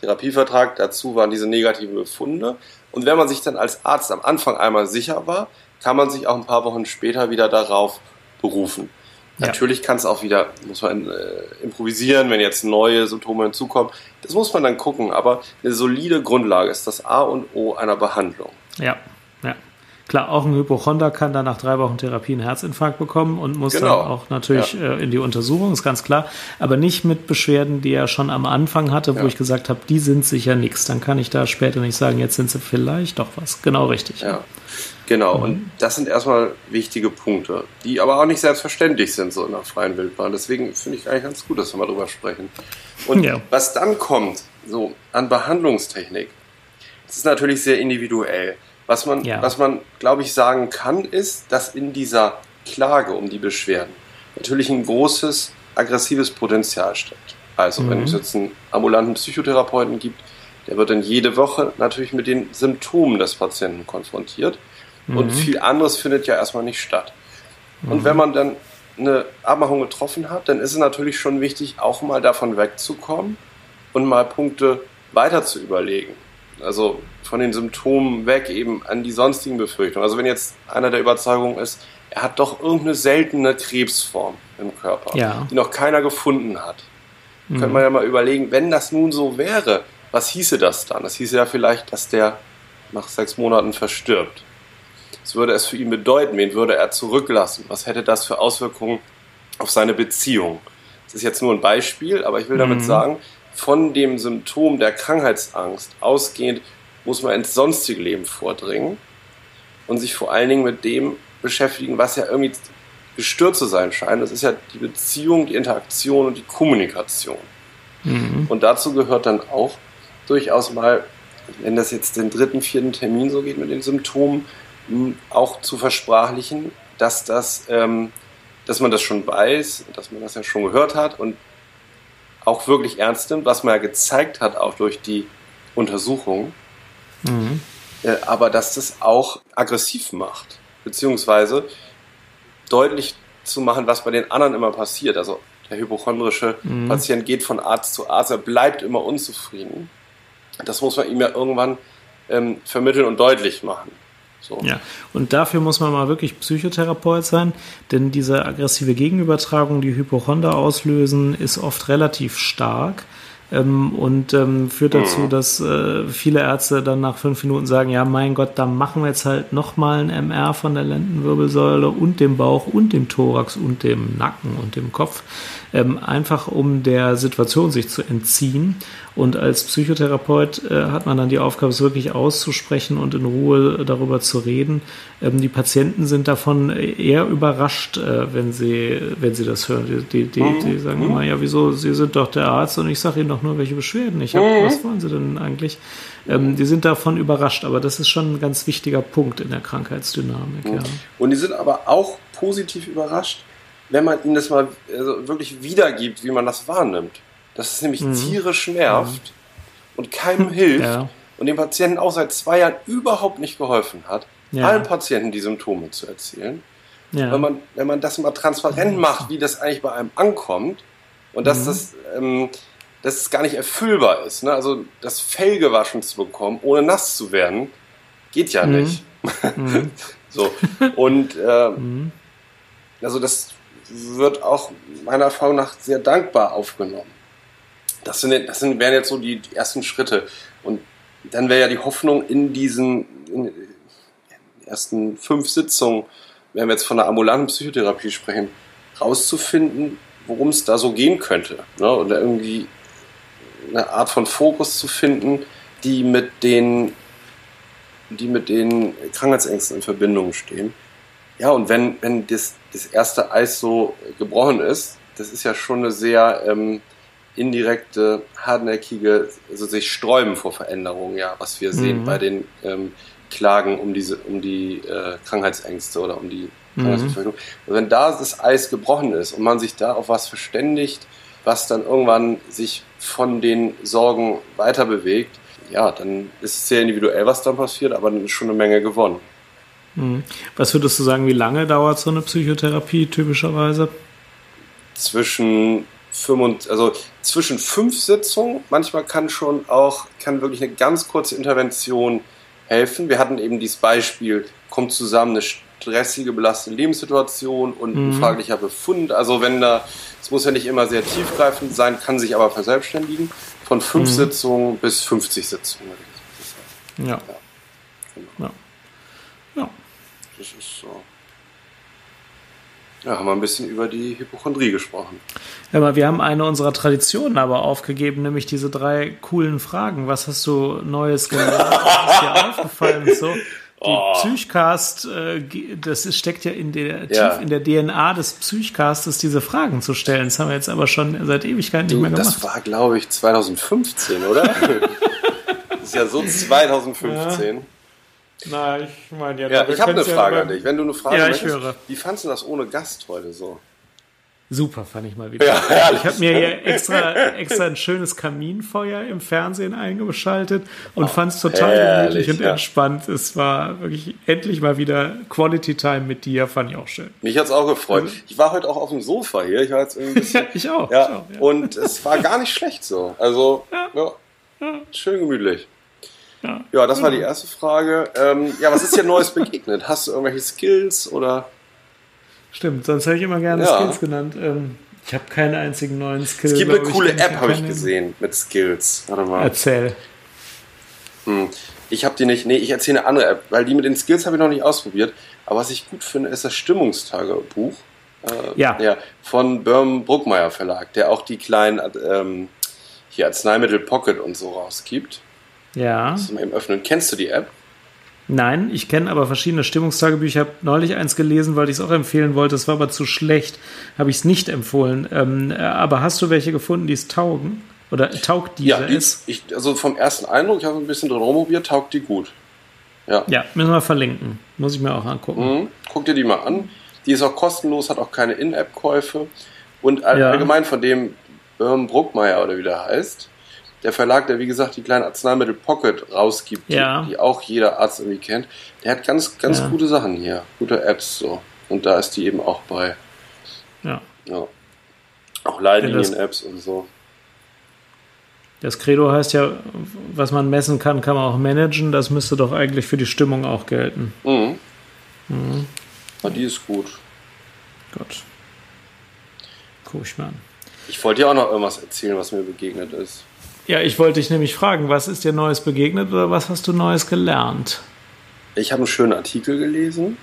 Therapievertrag, dazu waren diese negativen Befunde. Und wenn man sich dann als Arzt am Anfang einmal sicher war, kann man sich auch ein paar Wochen später wieder darauf berufen. Ja. Natürlich kann es auch wieder, muss man äh, improvisieren, wenn jetzt neue Symptome hinzukommen. Das muss man dann gucken, aber eine solide Grundlage ist das A und O einer Behandlung. Ja, ja. Klar, auch ein Hypochonder kann dann nach drei Wochen Therapie einen Herzinfarkt bekommen und muss genau. dann auch natürlich ja. äh, in die Untersuchung, ist ganz klar. Aber nicht mit Beschwerden, die er schon am Anfang hatte, wo ja. ich gesagt habe, die sind sicher nichts. Dann kann ich da später nicht sagen, jetzt sind sie vielleicht doch was. Genau richtig. Ja. Genau, mhm. und das sind erstmal wichtige Punkte, die aber auch nicht selbstverständlich sind, so in der freien Wildbahn. Deswegen finde ich eigentlich ganz gut, dass wir mal drüber sprechen. Und ja. was dann kommt, so an Behandlungstechnik, das ist natürlich sehr individuell. Was man, ja. was man, glaube ich, sagen kann, ist, dass in dieser Klage um die Beschwerden natürlich ein großes aggressives Potenzial steckt. Also, mhm. wenn es jetzt einen ambulanten Psychotherapeuten gibt, der wird dann jede Woche natürlich mit den Symptomen des Patienten konfrontiert. Mhm. Und viel anderes findet ja erstmal nicht statt. Mhm. Und wenn man dann eine Abmachung getroffen hat, dann ist es natürlich schon wichtig, auch mal davon wegzukommen und mal Punkte weiter zu überlegen. Also von den Symptomen weg eben an die sonstigen Befürchtungen. Also wenn jetzt einer der Überzeugung ist, er hat doch irgendeine seltene Krebsform im Körper, ja. die noch keiner gefunden hat, mhm. könnte man ja mal überlegen, wenn das nun so wäre, was hieße das dann? Das hieße ja vielleicht, dass der nach sechs Monaten verstirbt. Was würde es für ihn bedeuten? Wen würde er zurücklassen? Was hätte das für Auswirkungen auf seine Beziehung? Das ist jetzt nur ein Beispiel, aber ich will damit mhm. sagen, von dem Symptom der Krankheitsangst ausgehend muss man ins sonstige Leben vordringen und sich vor allen Dingen mit dem beschäftigen, was ja irgendwie gestört zu sein scheint. Das ist ja die Beziehung, die Interaktion und die Kommunikation. Mhm. Und dazu gehört dann auch durchaus mal, wenn das jetzt den dritten, vierten Termin so geht mit den Symptomen, auch zu versprachlichen, dass das, ähm, dass man das schon weiß, dass man das ja schon gehört hat und auch wirklich ernst nimmt, was man ja gezeigt hat, auch durch die Untersuchung. Mhm. Äh, aber dass das auch aggressiv macht, beziehungsweise deutlich zu machen, was bei den anderen immer passiert. Also der hypochondrische mhm. Patient geht von Arzt zu Arzt, er bleibt immer unzufrieden. Das muss man ihm ja irgendwann ähm, vermitteln und deutlich machen. So. Ja, und dafür muss man mal wirklich Psychotherapeut sein, denn diese aggressive Gegenübertragung, die Hypochonder auslösen, ist oft relativ stark. Ähm, und ähm, führt dazu, mhm. dass äh, viele Ärzte dann nach fünf Minuten sagen, ja, mein Gott, da machen wir jetzt halt nochmal ein MR von der Lendenwirbelsäule und dem Bauch und dem Thorax und dem Nacken und dem Kopf, ähm, einfach um der Situation sich zu entziehen. Und als Psychotherapeut äh, hat man dann die Aufgabe, es wirklich auszusprechen und in Ruhe darüber zu reden. Ähm, die Patienten sind davon eher überrascht, äh, wenn, sie, wenn sie das hören. Die, die, die, mhm. die sagen immer, ja, wieso, Sie sind doch der Arzt und ich sage Ihnen doch nur, welche Beschwerden ich habe. Mhm. Was wollen Sie denn eigentlich? Ähm, die sind davon überrascht, aber das ist schon ein ganz wichtiger Punkt in der Krankheitsdynamik. Mhm. Ja. Und die sind aber auch positiv überrascht, wenn man ihnen das mal also wirklich wiedergibt, wie man das wahrnimmt. Dass es nämlich mhm. Tiere nervt mhm. und keinem hilft ja. und dem Patienten auch seit zwei Jahren überhaupt nicht geholfen hat, ja. allen Patienten die Symptome zu erzählen. Ja. Wenn, man, wenn man das mal transparent macht, wie das eigentlich bei einem ankommt und dass mhm. das ähm, dass es gar nicht erfüllbar ist. Ne? Also das Fell gewaschen zu bekommen, ohne nass zu werden, geht ja mhm. nicht. Mhm. so. Und äh, mhm. also das wird auch meiner Erfahrung nach sehr dankbar aufgenommen. Das, sind, das sind, wären jetzt so die, die ersten Schritte. Und dann wäre ja die Hoffnung in diesen in ersten fünf Sitzungen, wenn wir jetzt von der ambulanten Psychotherapie sprechen, rauszufinden, worum es da so gehen könnte. Ne? Und irgendwie eine Art von Fokus zu finden, die mit den, die mit den Krankheitsängsten in Verbindung stehen. Ja, und wenn, wenn das, das erste Eis so gebrochen ist, das ist ja schon eine sehr ähm, indirekte, hartnäckige, also sich sträuben vor Veränderungen, ja, was wir sehen mhm. bei den ähm, Klagen um diese, um die äh, Krankheitsängste oder um die mhm. Krankheitsbefürchtung. Und wenn da das Eis gebrochen ist und man sich da auf was verständigt, was dann irgendwann sich von den Sorgen weiter bewegt, ja, dann ist es sehr individuell, was dann passiert, aber dann ist schon eine Menge gewonnen. Mhm. Was würdest du sagen, wie lange dauert so eine Psychotherapie typischerweise? Zwischen fünf und, also zwischen fünf Sitzungen, manchmal kann schon auch, kann wirklich eine ganz kurze Intervention helfen. Wir hatten eben dieses Beispiel, kommt zusammen eine stressige, belastende Lebenssituation und mhm. ein fraglicher Befund. Also wenn da, es muss ja nicht immer sehr tiefgreifend sein, kann sich aber verselbstständigen. Von fünf mhm. Sitzungen bis 50 Sitzungen. Ja. Ja. Genau. ja. Das ist so. Ja, haben wir ein bisschen über die Hypochondrie gesprochen. Ja, aber wir haben eine unserer Traditionen aber aufgegeben, nämlich diese drei coolen Fragen. Was hast du Neues gelernt? Was ist dir aufgefallen? So, die oh. Psychcast, äh, das steckt ja in der ja. tief in der DNA des Psychcastes, diese Fragen zu stellen. Das haben wir jetzt aber schon seit Ewigkeit nicht mehr gemacht. Das war, glaube ich, 2015, oder? das ist ja so 2015. Ja. Na, ich meine, ja, ja ich habe eine Frage ja an dich. Wenn du eine Frage ja, ich möchtest, höre. wie fandest du das ohne Gast heute so? Super, fand ich mal wieder. Ja, ich habe mir hier extra, extra ein schönes Kaminfeuer im Fernsehen eingeschaltet und oh, fand es total herrlich, gemütlich und ja. entspannt. Es war wirklich endlich mal wieder Quality Time mit dir, fand ich auch schön. Mich hat's auch gefreut. Also, ich war heute auch auf dem Sofa hier. Ich war jetzt irgendwie ein bisschen, ja, ich auch. Ja, ich auch ja. Und es war gar nicht schlecht so. Also, ja, schön gemütlich. Ja, ja das war die erste Frage. Ähm, ja, was ist dir Neues begegnet? Hast du irgendwelche Skills oder Stimmt, sonst hätte ich immer gerne ja. Skills genannt. Ähm, ich habe keinen einzigen neuen Skill. Es gibt eine coole ich, App, habe ich gesehen, mit Skills. Warte mal. Erzähl. Hm. Ich habe die nicht, nee, ich erzähle eine andere App, weil die mit den Skills habe ich noch nicht ausprobiert. Aber was ich gut finde, ist das Stimmungstagebuch. Äh, ja. ja. Von Börm Bruckmeier Verlag, der auch die kleinen ähm, hier Arzneimittel Pocket und so rausgibt. Ja. Das mal eben öffnen. Kennst du die App? Nein, ich kenne aber verschiedene Stimmungstagebücher. Ich habe neulich eins gelesen, weil ich es auch empfehlen wollte. Es war aber zu schlecht. Habe ich es nicht empfohlen. Ähm, äh, aber hast du welche gefunden, die es taugen? Oder taugt diese ja, die, es? Ich, also vom ersten Eindruck, ich habe ein bisschen drin rumprobiert, taugt die gut. Ja. ja, müssen wir verlinken. Muss ich mir auch angucken. Mhm. Guck dir die mal an. Die ist auch kostenlos, hat auch keine In-App-Käufe. Und allgemein ja. von dem Birn Bruckmeier oder wie der heißt, der Verlag, der wie gesagt die kleinen Arzneimittel Pocket rausgibt, ja. die, die, auch jeder Arzt irgendwie kennt, der hat ganz, ganz ja. gute Sachen hier, gute Apps so. Und da ist die eben auch bei. Ja. ja. Auch Leitlinien-Apps und so. Das Credo heißt ja, was man messen kann, kann man auch managen. Das müsste doch eigentlich für die Stimmung auch gelten. Mhm. Mhm. Ja, die ist gut. Gut. Guck ich mal an. Ich wollte dir auch noch irgendwas erzählen, was mir begegnet ist. Ja, ich wollte dich nämlich fragen, was ist dir Neues begegnet oder was hast du Neues gelernt? Ich habe einen schönen Artikel gelesen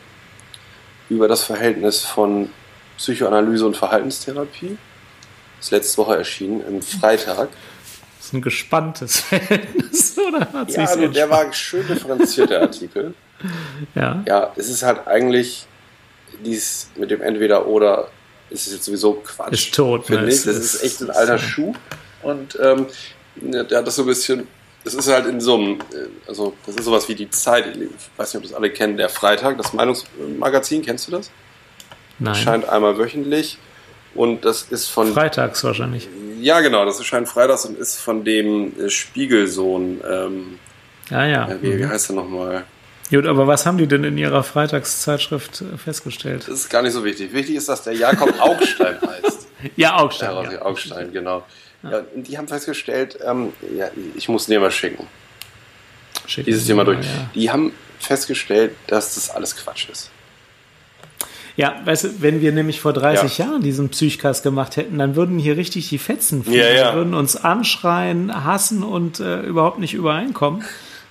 über das Verhältnis von Psychoanalyse und Verhaltenstherapie. Das ist letzte Woche erschienen, im Freitag. ist ein gespanntes Verhältnis, oder? Hat ja, also der war schön differenziert, der Artikel. ja. Ja, es ist halt eigentlich dies mit dem Entweder-Oder ist es jetzt sowieso Quatsch. Ist tot, finde ne? ich. Das ist, ist echt ein alter Schuh. Und ähm, der hat das so ein bisschen das ist halt in so einem, äh, also das ist sowas wie die Zeit, ich weiß nicht, ob das alle kennen, der Freitag, das Meinungsmagazin, kennst du das? Nein. Scheint einmal wöchentlich und das ist von... Freitags wahrscheinlich. Ja, genau, das erscheint freitags und ist von dem äh, Spiegelsohn. Ähm, ah ja. Wie mhm. heißt er nochmal? Gut, aber was haben die denn in ihrer Freitagszeitschrift äh, festgestellt? Das ist gar nicht so wichtig. Wichtig ist, dass der Jakob Augstein heißt. Ja, Augstein. Ja, ja. Augstein, genau. Ja, und die haben festgestellt, ähm, ja, ich muss dir mal schicken. Schicken Dieses Thema durch. Ja. Die haben festgestellt, dass das alles Quatsch ist. Ja, weißt du, wenn wir nämlich vor 30 ja. Jahren diesen Psychcast gemacht hätten, dann würden hier richtig die Fetzen fliegen. Ja, ja. würden uns anschreien, hassen und äh, überhaupt nicht übereinkommen.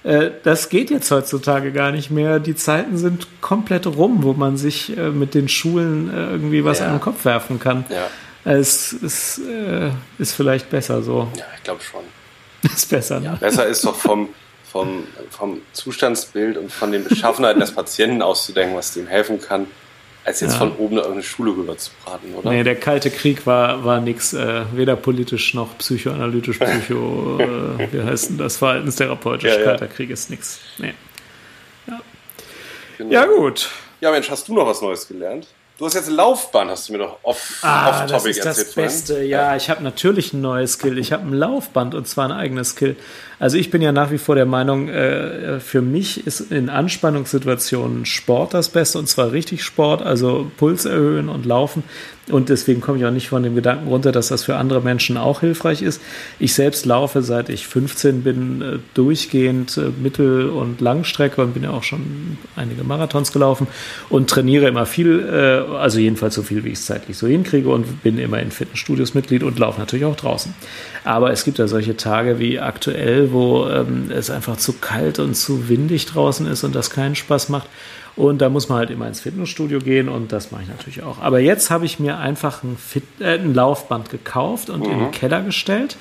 Äh, das geht jetzt heutzutage gar nicht mehr. Die Zeiten sind komplett rum, wo man sich äh, mit den Schulen äh, irgendwie was an den Kopf werfen kann. Ja. Es ist, äh, ist vielleicht besser so. Ja, ich glaube schon. ist besser, ne? Ja, besser ist doch vom, vom, vom Zustandsbild und von den Beschaffenheiten des Patienten auszudenken, was dem helfen kann, als jetzt ja. von oben irgendeine Schule rüber zu braten, oder? Nee, der Kalte Krieg war, war nichts, äh, weder politisch noch psychoanalytisch, psycho, äh, wie heißt denn das, verhaltenstherapeutisch. Ja, ja. Kalter Krieg ist nichts. Nee. Ja. Genau. ja, gut. Ja, Mensch, hast du noch was Neues gelernt? Du hast jetzt Laufbahn, hast du mir doch off, ah, off Topic das ist erzählt. Das Beste, ja, ja. ich habe natürlich ein neues Skill. Ich habe ein Laufband und zwar ein eigenes Skill. Also ich bin ja nach wie vor der Meinung, äh, für mich ist in Anspannungssituationen Sport das Beste und zwar richtig Sport, also Puls erhöhen und laufen. Und deswegen komme ich auch nicht von dem Gedanken runter, dass das für andere Menschen auch hilfreich ist. Ich selbst laufe, seit ich 15 bin, äh, durchgehend äh, Mittel- und Langstrecke und bin ja auch schon einige Marathons gelaufen und trainiere immer viel, äh, also jedenfalls so viel, wie ich es zeitlich so hinkriege und bin immer in Fitnessstudios Mitglied und laufe natürlich auch draußen. Aber es gibt ja solche Tage wie aktuell, wo ähm, es einfach zu kalt und zu windig draußen ist und das keinen Spaß macht. Und da muss man halt immer ins Fitnessstudio gehen und das mache ich natürlich auch. Aber jetzt habe ich mir einfach ein, Fit äh, ein Laufband gekauft und mhm. in den Keller gestellt.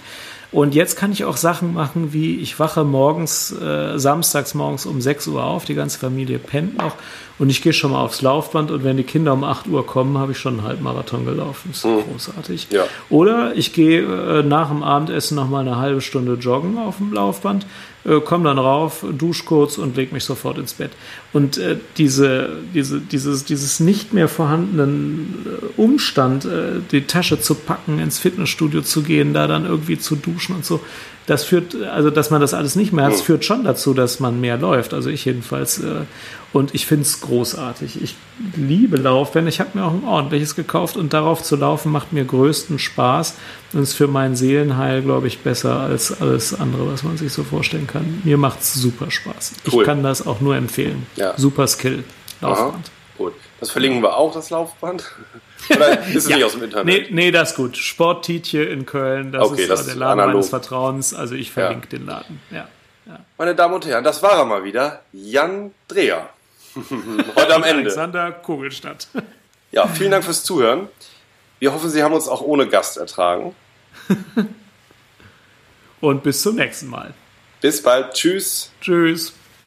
Und jetzt kann ich auch Sachen machen, wie ich wache morgens, äh, samstags morgens um 6 Uhr auf, die ganze Familie pennt noch und ich gehe schon mal aufs Laufband und wenn die Kinder um 8 Uhr kommen, habe ich schon einen Halbmarathon gelaufen. Das ist mhm. großartig. Ja. Oder ich gehe äh, nach dem Abendessen noch mal eine halbe Stunde joggen auf dem Laufband, äh, komme dann rauf, dusche kurz und lege mich sofort ins Bett. Und äh, diese, diese, dieses, dieses nicht mehr vorhandenen äh, Umstand, äh, die Tasche zu packen, ins Fitnessstudio zu gehen, da dann irgendwie zu duschen und so, das führt, also dass man das alles nicht mehr hat, führt schon dazu, dass man mehr läuft. Also ich jedenfalls. Äh, und ich finde es großartig. Ich liebe Laufen. Ich habe mir auch ein ordentliches gekauft und darauf zu laufen macht mir größten Spaß und ist für mein Seelenheil, glaube ich, besser als alles andere, was man sich so vorstellen kann. Mir macht es super Spaß. Cool. Ich kann das auch nur empfehlen. Ja. Super Skill. Laufband. Aha. Gut. Das verlinken wir auch, das Laufband. Oder ist es ja. nicht aus dem Internet? Nee, nee, das ist gut. Sporttietje in Köln, das okay, ist das der Laden analog. meines Vertrauens. Also ich verlinke ja. den Laden. Ja. Meine Damen und Herren, das war er mal wieder. Jan Dreher. Heute am Ende. Alexander Kugelstadt. Ja, vielen Dank fürs Zuhören. Wir hoffen, Sie haben uns auch ohne Gast ertragen. Und bis zum nächsten Mal. Bis bald. Tschüss. Tschüss.